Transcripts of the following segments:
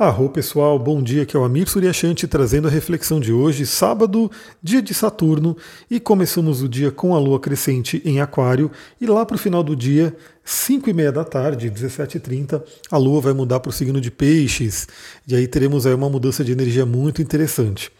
Arro pessoal, bom dia, aqui é o Amir Suryashanti trazendo a reflexão de hoje, sábado, dia de Saturno, e começamos o dia com a lua crescente em Aquário, e lá para o final do dia, 5 e meia da tarde, 17h30, a lua vai mudar para o signo de Peixes, e aí teremos aí uma mudança de energia muito interessante.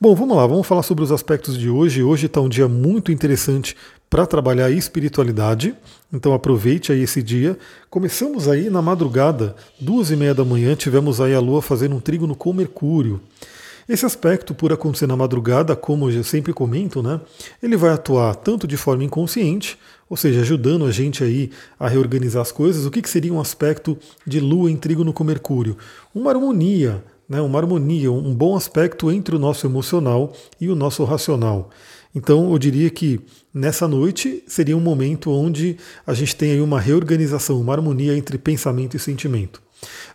Bom, vamos lá, vamos falar sobre os aspectos de hoje. Hoje está um dia muito interessante para trabalhar a espiritualidade. Então aproveite aí esse dia. Começamos aí na madrugada, duas e meia da manhã, tivemos aí a Lua fazendo um trígono com Mercúrio. Esse aspecto, por acontecer na madrugada, como eu sempre comento, né, ele vai atuar tanto de forma inconsciente, ou seja, ajudando a gente aí a reorganizar as coisas. O que, que seria um aspecto de Lua em trígono com Mercúrio? Uma harmonia, né, uma harmonia, um bom aspecto entre o nosso emocional e o nosso racional. Então, eu diria que nessa noite seria um momento onde a gente tem aí uma reorganização, uma harmonia entre pensamento e sentimento.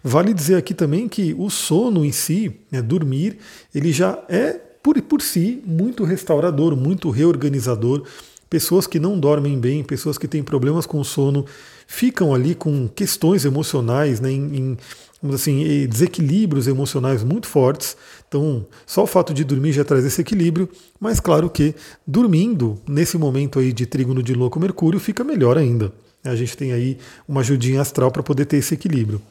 Vale dizer aqui também que o sono em si, né, dormir, ele já é por, por si muito restaurador, muito reorganizador. Pessoas que não dormem bem, pessoas que têm problemas com o sono, ficam ali com questões emocionais, né, em, em vamos assim, desequilíbrios emocionais muito fortes. Então, só o fato de dormir já traz esse equilíbrio, mas claro que dormindo, nesse momento aí de trígono de louco Mercúrio, fica melhor ainda. A gente tem aí uma ajudinha astral para poder ter esse equilíbrio.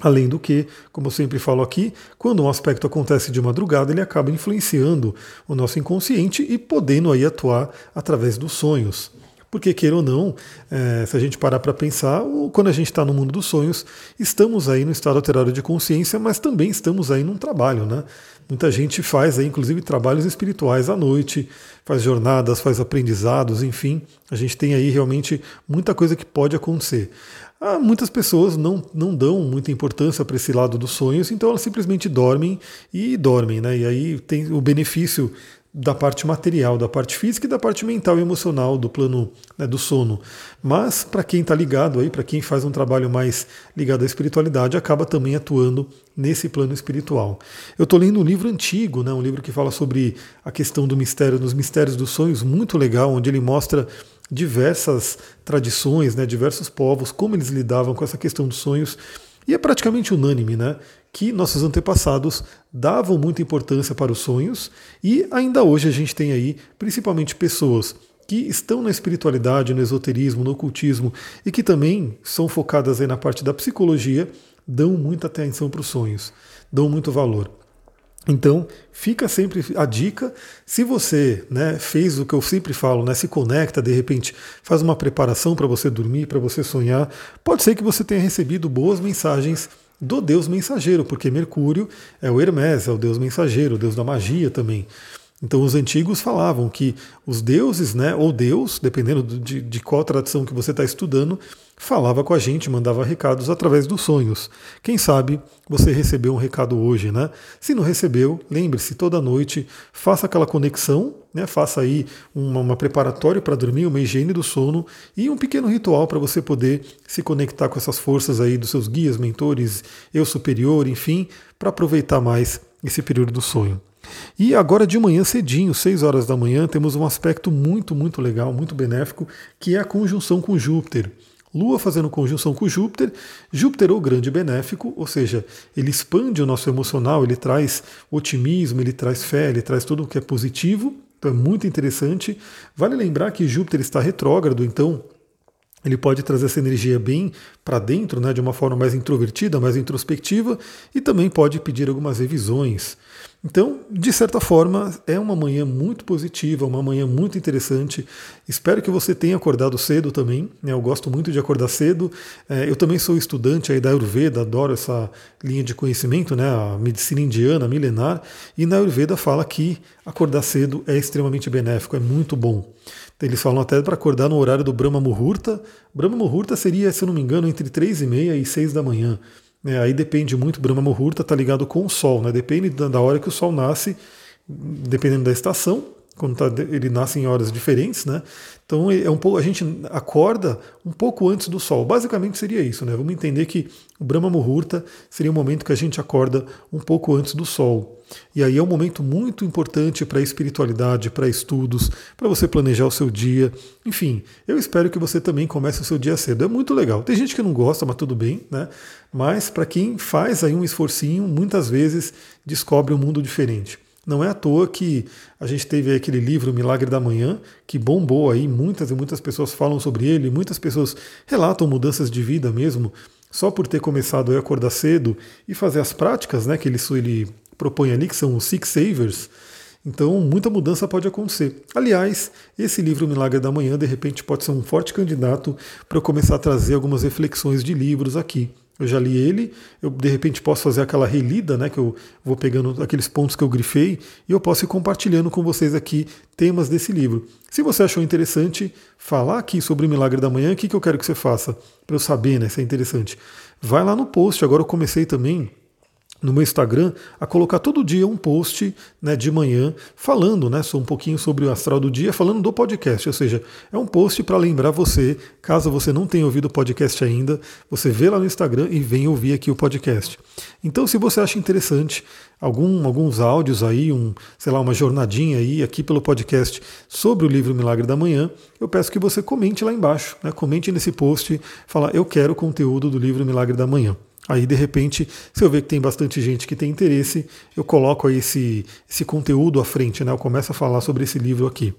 Além do que, como eu sempre falo aqui, quando um aspecto acontece de madrugada, ele acaba influenciando o nosso inconsciente e podendo aí atuar através dos sonhos. Porque, queira ou não, é, se a gente parar para pensar, quando a gente está no mundo dos sonhos, estamos aí no estado alterado de consciência, mas também estamos aí num trabalho, né? Muita gente faz aí, inclusive, trabalhos espirituais à noite, faz jornadas, faz aprendizados, enfim. A gente tem aí realmente muita coisa que pode acontecer. Ah, muitas pessoas não, não dão muita importância para esse lado dos sonhos, então elas simplesmente dormem e dormem, né? E aí tem o benefício da parte material, da parte física e da parte mental e emocional do plano né, do sono. Mas para quem está ligado aí, para quem faz um trabalho mais ligado à espiritualidade, acaba também atuando nesse plano espiritual. Eu estou lendo um livro antigo, né, um livro que fala sobre a questão do mistério, dos mistérios dos sonhos, muito legal, onde ele mostra diversas tradições, né, diversos povos, como eles lidavam com essa questão dos sonhos. E é praticamente unânime, né? Que nossos antepassados davam muita importância para os sonhos e ainda hoje a gente tem aí principalmente pessoas que estão na espiritualidade, no esoterismo, no ocultismo e que também são focadas aí na parte da psicologia, dão muita atenção para os sonhos, dão muito valor. Então, fica sempre a dica. Se você né, fez o que eu sempre falo, né, se conecta, de repente faz uma preparação para você dormir, para você sonhar, pode ser que você tenha recebido boas mensagens do deus mensageiro, porque Mercúrio é o Hermes, é o deus mensageiro, o deus da magia também. Então os antigos falavam que os deuses, né, ou Deus, dependendo de, de qual tradição que você está estudando, falava com a gente, mandava recados através dos sonhos. Quem sabe você recebeu um recado hoje, né? Se não recebeu, lembre-se, toda noite faça aquela conexão, né? Faça aí uma, uma preparatória para dormir, uma higiene do sono e um pequeno ritual para você poder se conectar com essas forças aí dos seus guias, mentores, eu superior, enfim, para aproveitar mais esse período do sonho. E agora de manhã cedinho, 6 horas da manhã, temos um aspecto muito, muito legal, muito benéfico, que é a conjunção com Júpiter. Lua fazendo conjunção com Júpiter, Júpiter o grande benéfico, ou seja, ele expande o nosso emocional, ele traz otimismo, ele traz fé, ele traz tudo o que é positivo, então é muito interessante. Vale lembrar que Júpiter está retrógrado, então ele pode trazer essa energia bem para dentro, né, de uma forma mais introvertida, mais introspectiva, e também pode pedir algumas revisões. Então, de certa forma, é uma manhã muito positiva, uma manhã muito interessante. Espero que você tenha acordado cedo também. Né? Eu gosto muito de acordar cedo. É, eu também sou estudante aí da Ayurveda, adoro essa linha de conhecimento, né? a medicina indiana milenar. E na Ayurveda fala que acordar cedo é extremamente benéfico, é muito bom. Eles falam até para acordar no horário do Brahma Muhurta. Brahma Muhurta seria, se eu não me engano, entre 3 e meia e 6 da manhã. É, aí depende muito, Brahma Muhurta está ligado com o Sol, né? depende da hora que o Sol nasce, dependendo da estação, quando tá, ele nasce em horas diferentes, né? Então é um pouco, a gente acorda um pouco antes do sol. Basicamente seria isso, né? Vamos entender que o Brahma Muhurta seria o momento que a gente acorda um pouco antes do sol. E aí é um momento muito importante para a espiritualidade, para estudos, para você planejar o seu dia. Enfim, eu espero que você também comece o seu dia cedo. É muito legal. Tem gente que não gosta, mas tudo bem, né? Mas para quem faz aí um esforcinho, muitas vezes descobre um mundo diferente. Não é à toa que a gente teve aquele livro Milagre da Manhã, que bombou aí, muitas e muitas pessoas falam sobre ele, muitas pessoas relatam mudanças de vida mesmo, só por ter começado a acordar cedo e fazer as práticas né, que ele, ele propõe ali, que são os Six Savers. Então, muita mudança pode acontecer. Aliás, esse livro Milagre da Manhã, de repente, pode ser um forte candidato para eu começar a trazer algumas reflexões de livros aqui. Eu já li ele, eu de repente posso fazer aquela relida, né, que eu vou pegando aqueles pontos que eu grifei e eu posso ir compartilhando com vocês aqui temas desse livro. Se você achou interessante falar aqui sobre o Milagre da Manhã, o que, que eu quero que você faça? Para eu saber, né, se é interessante. Vai lá no post, agora eu comecei também no meu Instagram a colocar todo dia um post né, de manhã falando né, um pouquinho sobre o astral do dia, falando do podcast. Ou seja, é um post para lembrar você, caso você não tenha ouvido o podcast ainda, você vê lá no Instagram e vem ouvir aqui o podcast. Então, se você acha interessante algum, alguns áudios aí, um, sei lá, uma jornadinha aí aqui pelo podcast sobre o livro Milagre da Manhã, eu peço que você comente lá embaixo, né, comente nesse post, fala eu quero conteúdo do livro Milagre da Manhã. Aí, de repente, se eu ver que tem bastante gente que tem interesse, eu coloco aí esse, esse conteúdo à frente, né? Eu começo a falar sobre esse livro aqui.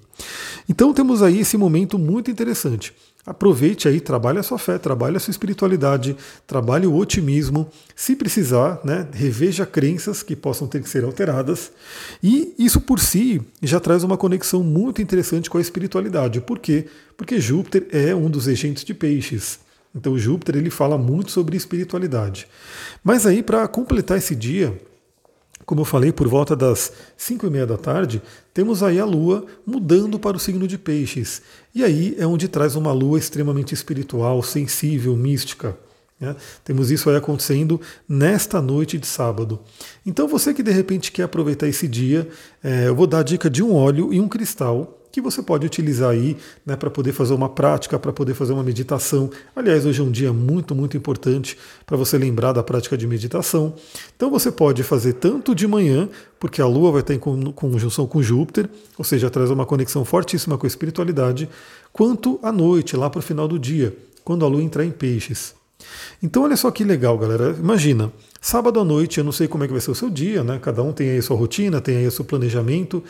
Então temos aí esse momento muito interessante. Aproveite aí, trabalhe a sua fé, trabalhe a sua espiritualidade, trabalhe o otimismo. Se precisar, né, reveja crenças que possam ter que ser alteradas. E isso por si já traz uma conexão muito interessante com a espiritualidade. Por quê? Porque Júpiter é um dos regentes de peixes. Então Júpiter ele fala muito sobre espiritualidade. Mas aí para completar esse dia, como eu falei, por volta das 5 e meia da tarde, temos aí a Lua mudando para o signo de Peixes. E aí é onde traz uma Lua extremamente espiritual, sensível, mística. Né? Temos isso aí acontecendo nesta noite de sábado. Então você que de repente quer aproveitar esse dia, é, eu vou dar a dica de um óleo e um cristal que você pode utilizar aí né, para poder fazer uma prática, para poder fazer uma meditação. Aliás, hoje é um dia muito, muito importante para você lembrar da prática de meditação. Então você pode fazer tanto de manhã, porque a Lua vai estar em conjunção com Júpiter, ou seja, traz uma conexão fortíssima com a espiritualidade, quanto à noite, lá para o final do dia, quando a Lua entrar em peixes. Então olha só que legal, galera. Imagina, sábado à noite, eu não sei como é que vai ser o seu dia, né? Cada um tem aí a sua rotina, tem aí o seu planejamento,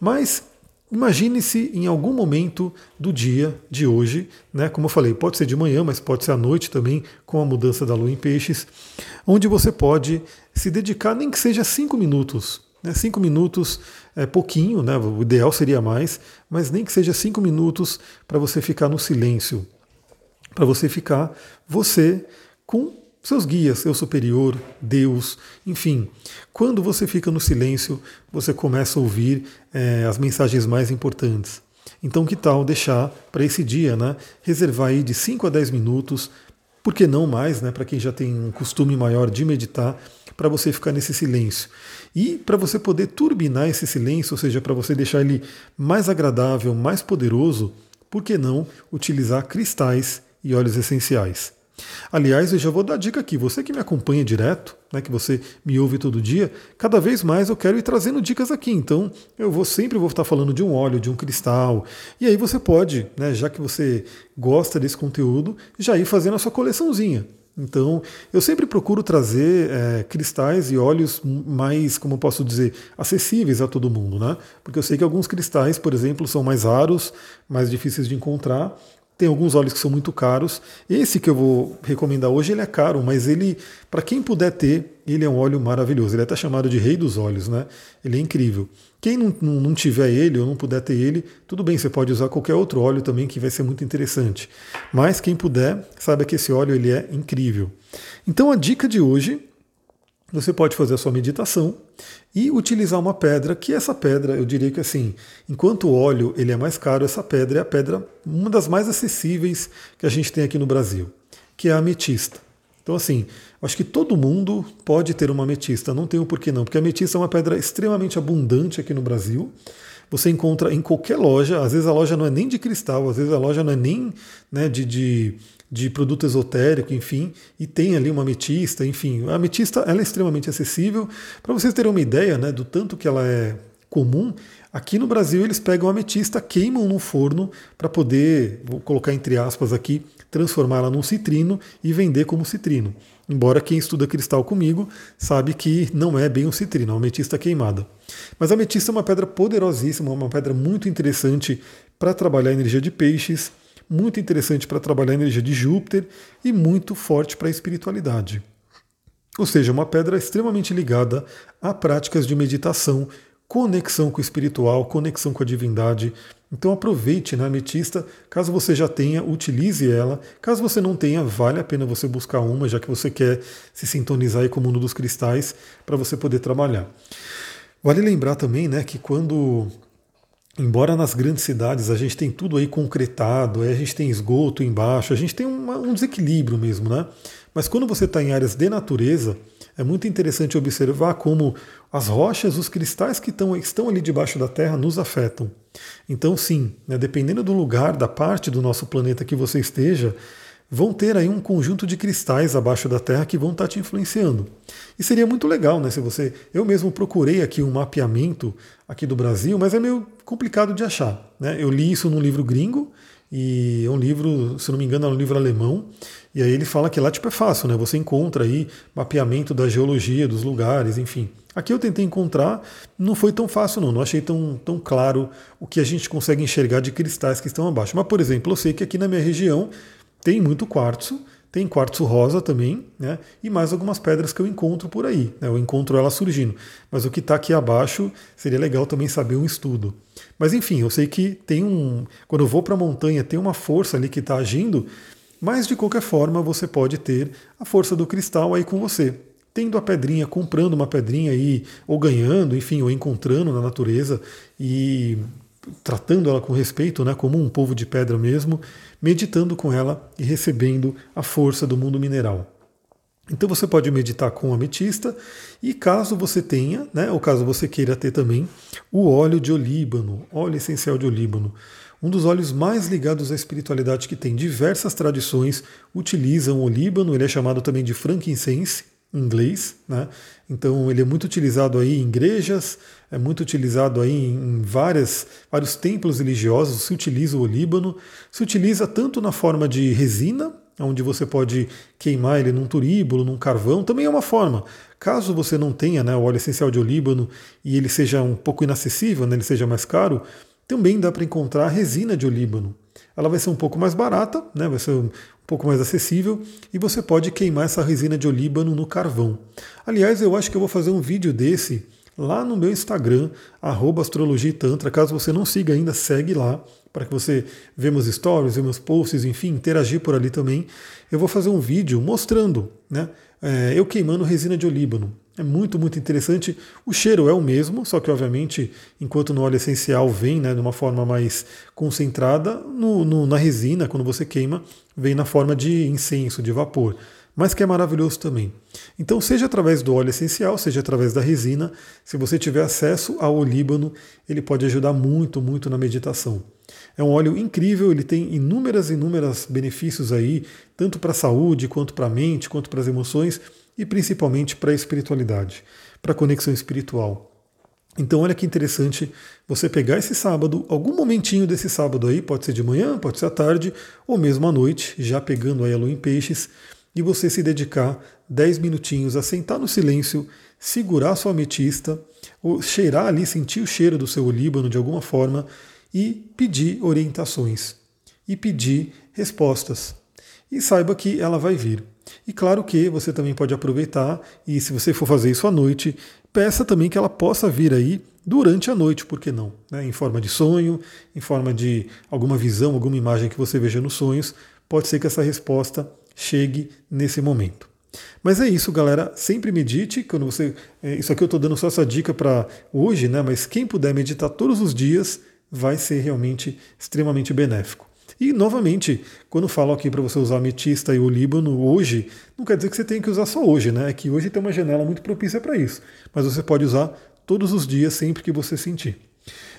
mas Imagine-se em algum momento do dia de hoje, né? Como eu falei, pode ser de manhã, mas pode ser à noite também, com a mudança da lua em peixes, onde você pode se dedicar, nem que seja cinco minutos. Né? Cinco minutos é pouquinho, né? O ideal seria mais, mas nem que seja cinco minutos para você ficar no silêncio, para você ficar você com seus guias, seu superior, Deus, enfim. Quando você fica no silêncio, você começa a ouvir é, as mensagens mais importantes. Então, que tal deixar para esse dia, né? Reservar aí de 5 a 10 minutos, por que não mais, né? Para quem já tem um costume maior de meditar, para você ficar nesse silêncio. E para você poder turbinar esse silêncio, ou seja, para você deixar ele mais agradável, mais poderoso, por que não utilizar cristais e óleos essenciais? Aliás, eu já vou dar dica aqui. Você que me acompanha direto, né, que você me ouve todo dia, cada vez mais eu quero ir trazendo dicas aqui. Então, eu vou sempre vou estar falando de um óleo, de um cristal. E aí você pode, né, já que você gosta desse conteúdo, já ir fazendo a sua coleçãozinha. Então, eu sempre procuro trazer é, cristais e óleos mais, como eu posso dizer, acessíveis a todo mundo, né? Porque eu sei que alguns cristais, por exemplo, são mais raros, mais difíceis de encontrar, tem alguns óleos que são muito caros. Esse que eu vou recomendar hoje, ele é caro, mas ele, para quem puder ter, ele é um óleo maravilhoso. Ele é até chamado de rei dos óleos, né? Ele é incrível. Quem não, não, não tiver ele ou não puder ter ele, tudo bem, você pode usar qualquer outro óleo também que vai ser muito interessante. Mas quem puder, saiba que esse óleo ele é incrível. Então a dica de hoje você pode fazer a sua meditação e utilizar uma pedra, que essa pedra, eu diria que assim, enquanto o óleo ele é mais caro, essa pedra é a pedra, uma das mais acessíveis que a gente tem aqui no Brasil, que é a ametista. Então, assim, acho que todo mundo pode ter uma ametista, não tem um porquê não, porque a ametista é uma pedra extremamente abundante aqui no Brasil. Você encontra em qualquer loja, às vezes a loja não é nem de cristal, às vezes a loja não é nem né, de, de, de produto esotérico, enfim, e tem ali uma ametista, enfim. A ametista ela é extremamente acessível. Para vocês terem uma ideia né, do tanto que ela é comum, aqui no Brasil eles pegam a ametista, queimam no forno para poder, vou colocar entre aspas aqui, transformá-la num citrino e vender como citrino. Embora quem estuda cristal comigo sabe que não é bem um citrino, é uma ametista queimada. Mas a ametista é uma pedra poderosíssima, uma pedra muito interessante para trabalhar a energia de peixes, muito interessante para trabalhar a energia de Júpiter e muito forte para a espiritualidade. Ou seja, uma pedra extremamente ligada a práticas de meditação, conexão com o espiritual, conexão com a divindade. Então aproveite na né, ametista, caso você já tenha, utilize ela. Caso você não tenha, vale a pena você buscar uma, já que você quer se sintonizar com o mundo dos cristais para você poder trabalhar. Vale lembrar também né, que quando embora nas grandes cidades a gente tem tudo aí concretado, a gente tem esgoto embaixo, a gente tem um desequilíbrio mesmo, né? Mas quando você está em áreas de natureza, é muito interessante observar como as rochas, os cristais que estão, estão ali debaixo da Terra nos afetam. Então, sim, né, dependendo do lugar, da parte do nosso planeta que você esteja, vão ter aí um conjunto de cristais abaixo da Terra que vão estar tá te influenciando. E seria muito legal, né? Se você. Eu mesmo procurei aqui um mapeamento aqui do Brasil, mas é meio complicado de achar. Né? Eu li isso num livro gringo, e é um livro, se não me engano, é um livro alemão, e aí ele fala que lá tipo é fácil, né? Você encontra aí mapeamento da geologia dos lugares, enfim. Aqui eu tentei encontrar, não foi tão fácil não, não achei tão, tão claro o que a gente consegue enxergar de cristais que estão abaixo. Mas, por exemplo, eu sei que aqui na minha região tem muito quartzo, tem quartzo rosa também, né? E mais algumas pedras que eu encontro por aí. Né? Eu encontro elas surgindo. Mas o que está aqui abaixo seria legal também saber um estudo. Mas enfim, eu sei que tem um. Quando eu vou para a montanha, tem uma força ali que está agindo mas de qualquer forma, você pode ter a força do cristal aí com você. Tendo a pedrinha, comprando uma pedrinha aí, ou ganhando, enfim, ou encontrando na natureza e tratando ela com respeito, né, como um povo de pedra mesmo, meditando com ela e recebendo a força do mundo mineral. Então você pode meditar com ametista e caso você tenha, né, ou caso você queira ter também, o óleo de olíbano, óleo essencial de olíbano um dos olhos mais ligados à espiritualidade que tem. Diversas tradições utilizam o Líbano, ele é chamado também de frankincense, inglês, né? Então ele é muito utilizado aí em igrejas, é muito utilizado aí em várias, vários templos religiosos, se utiliza o Líbano, se utiliza tanto na forma de resina, onde você pode queimar ele num turíbulo, num carvão, também é uma forma. Caso você não tenha né, o óleo essencial de olíbano e ele seja um pouco inacessível, né, ele seja mais caro, também dá para encontrar resina de olíbano. Ela vai ser um pouco mais barata, né? vai ser um pouco mais acessível e você pode queimar essa resina de olíbano no carvão. Aliás, eu acho que eu vou fazer um vídeo desse lá no meu Instagram, astrologia tantra. Caso você não siga ainda, segue lá para que você veja meus stories, veja meus posts, enfim, interagir por ali também. Eu vou fazer um vídeo mostrando né, é, eu queimando resina de olíbano. É muito, muito interessante. O cheiro é o mesmo, só que, obviamente, enquanto no óleo essencial vem né, de uma forma mais concentrada, no, no, na resina, quando você queima, vem na forma de incenso, de vapor. Mas que é maravilhoso também. Então, seja através do óleo essencial, seja através da resina, se você tiver acesso ao olíbano, ele pode ajudar muito, muito na meditação. É um óleo incrível, ele tem inúmeras, inúmeras benefícios aí, tanto para a saúde, quanto para a mente, quanto para as emoções e principalmente para a espiritualidade, para a conexão espiritual. Então, olha que interessante você pegar esse sábado, algum momentinho desse sábado aí, pode ser de manhã, pode ser à tarde, ou mesmo à noite, já pegando aí a lua em peixes, e você se dedicar 10 minutinhos a sentar no silêncio, segurar sua ametista, ou cheirar ali, sentir o cheiro do seu olíbano de alguma forma e pedir orientações e pedir respostas. E saiba que ela vai vir. E claro que você também pode aproveitar e se você for fazer isso à noite, peça também que ela possa vir aí durante a noite, por que não? Né? Em forma de sonho, em forma de alguma visão, alguma imagem que você veja nos sonhos, pode ser que essa resposta chegue nesse momento. Mas é isso, galera. Sempre medite. Quando você, é, isso aqui eu estou dando só essa dica para hoje, né? Mas quem puder meditar todos os dias vai ser realmente extremamente benéfico. E, novamente, quando falo aqui para você usar ametista e o líbano hoje, não quer dizer que você tem que usar só hoje, né? É que hoje tem uma janela muito propícia para isso. Mas você pode usar todos os dias, sempre que você sentir.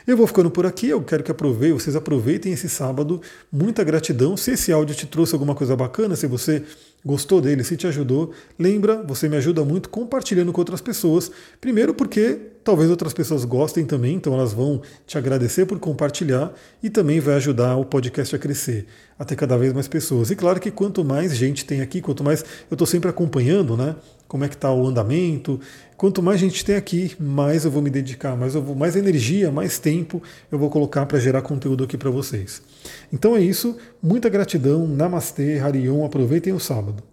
Eu vou ficando por aqui, eu quero que aproveitem, vocês aproveitem esse sábado. Muita gratidão. Se esse áudio te trouxe alguma coisa bacana, se você gostou dele, se te ajudou, lembra, você me ajuda muito compartilhando com outras pessoas. Primeiro porque talvez outras pessoas gostem também, então elas vão te agradecer por compartilhar e também vai ajudar o podcast a crescer, a ter cada vez mais pessoas. E claro que quanto mais gente tem aqui, quanto mais eu estou sempre acompanhando, né? Como é que está o andamento? Quanto mais gente tem aqui, mais eu vou me dedicar, mais eu vou, mais energia, mais tempo eu vou colocar para gerar conteúdo aqui para vocês. Então é isso. Muita gratidão. Namastê, Harion. Aproveitem o sábado.